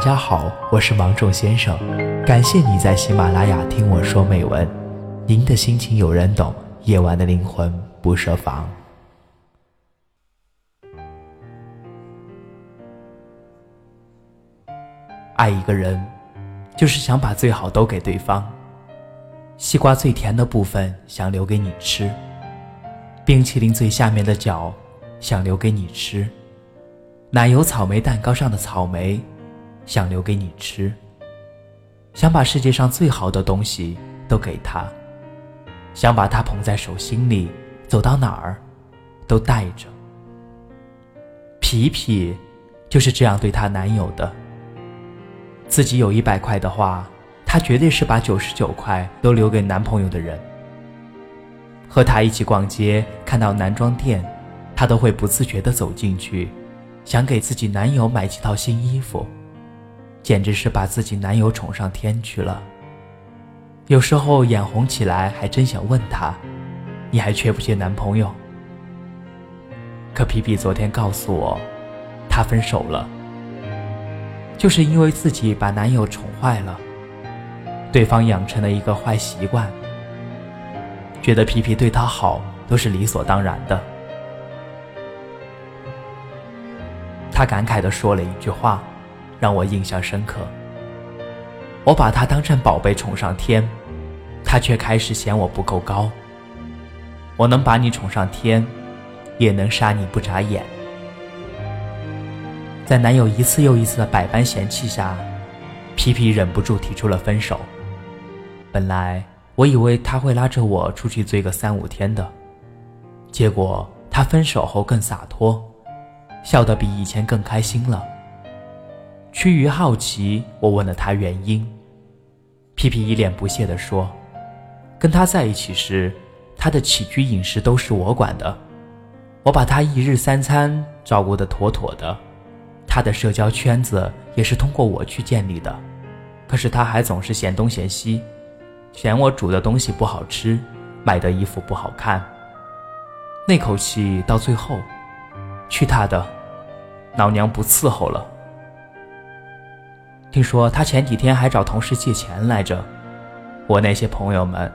大家好，我是芒种先生，感谢你在喜马拉雅听我说美文。您的心情有人懂，夜晚的灵魂不设防。爱一个人，就是想把最好都给对方。西瓜最甜的部分想留给你吃，冰淇淋最下面的角想留给你吃，奶油草莓蛋糕上的草莓。想留给你吃，想把世界上最好的东西都给他，想把他捧在手心里，走到哪儿都带着。皮皮就是这样对她男友的。自己有一百块的话，她绝对是把九十九块都留给男朋友的人。和他一起逛街，看到男装店，她都会不自觉地走进去，想给自己男友买几套新衣服。简直是把自己男友宠上天去了。有时候眼红起来，还真想问他：“你还缺不缺男朋友？”可皮皮昨天告诉我，他分手了，就是因为自己把男友宠坏了，对方养成了一个坏习惯，觉得皮皮对他好都是理所当然的。他感慨地说了一句话。让我印象深刻。我把他当成宝贝宠上天，他却开始嫌我不够高。我能把你宠上天，也能杀你不眨眼。在男友一次又一次的百般嫌弃下，皮皮忍不住提出了分手。本来我以为他会拉着我出去醉个三五天的，结果他分手后更洒脱，笑得比以前更开心了。趋于好奇，我问了他原因。皮皮一脸不屑地说：“跟他在一起时，他的起居饮食都是我管的，我把他一日三餐照顾得妥妥的，他的社交圈子也是通过我去建立的。可是他还总是嫌东嫌西，嫌我煮的东西不好吃，买的衣服不好看。那口气到最后，去他的，老娘不伺候了。”听说他前几天还找同事借钱来着，我那些朋友们，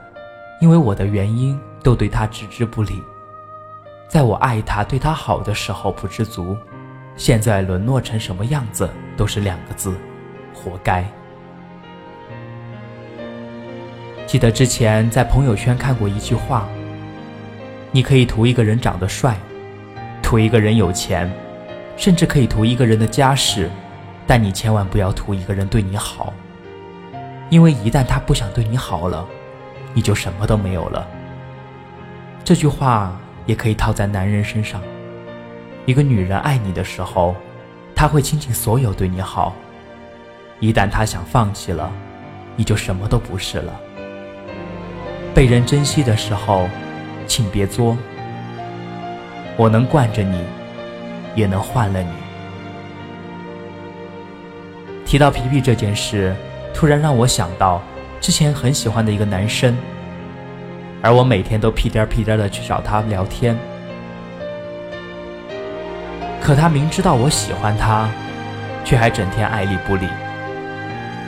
因为我的原因都对他置之不理，在我爱他、对他好的时候不知足，现在沦落成什么样子都是两个字：活该。记得之前在朋友圈看过一句话：你可以图一个人长得帅，图一个人有钱，甚至可以图一个人的家世。但你千万不要图一个人对你好，因为一旦他不想对你好了，你就什么都没有了。这句话也可以套在男人身上。一个女人爱你的时候，她会倾尽所有对你好；一旦她想放弃了，你就什么都不是了。被人珍惜的时候，请别作。我能惯着你，也能换了你。提到皮皮这件事，突然让我想到之前很喜欢的一个男生，而我每天都屁颠屁颠的去找他聊天，可他明知道我喜欢他，却还整天爱理不理。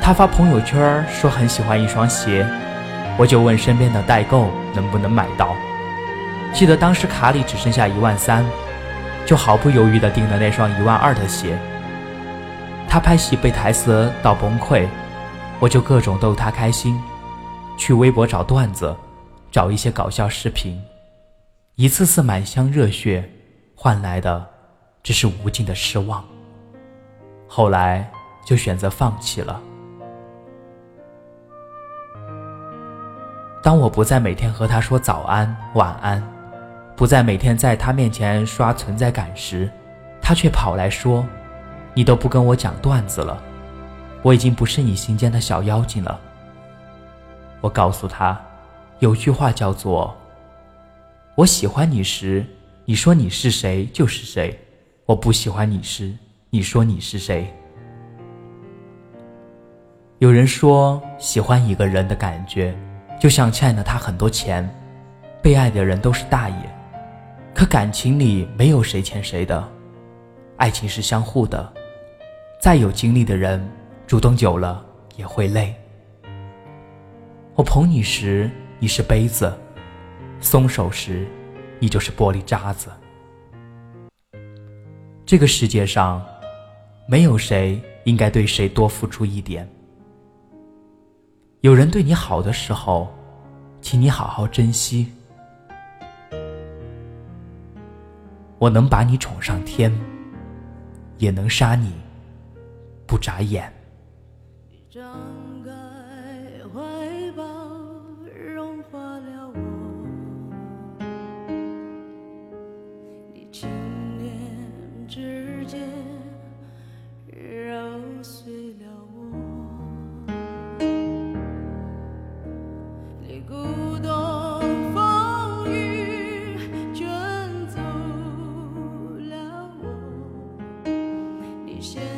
他发朋友圈说很喜欢一双鞋，我就问身边的代购能不能买到。记得当时卡里只剩下一万三，就毫不犹豫的订了那双一万二的鞋。他拍戏被台词到崩溃，我就各种逗他开心，去微博找段子，找一些搞笑视频，一次次满腔热血，换来的只是无尽的失望。后来就选择放弃了。当我不再每天和他说早安晚安，不再每天在他面前刷存在感时，他却跑来说。你都不跟我讲段子了，我已经不是你心间的小妖精了。我告诉他，有句话叫做：“我喜欢你时，你说你是谁就是谁；我不喜欢你时，你说你是谁。”有人说，喜欢一个人的感觉，就像欠了他很多钱，被爱的人都是大爷。可感情里没有谁欠谁的，爱情是相互的。再有精力的人，主动久了也会累。我捧你时，你是杯子；松手时，你就是玻璃渣子。这个世界上，没有谁应该对谁多付出一点。有人对你好的时候，请你好好珍惜。我能把你宠上天，也能杀你不眨眼。你张开怀抱融化了我你轻点指尖揉碎了我你鼓动风雨卷走了我你先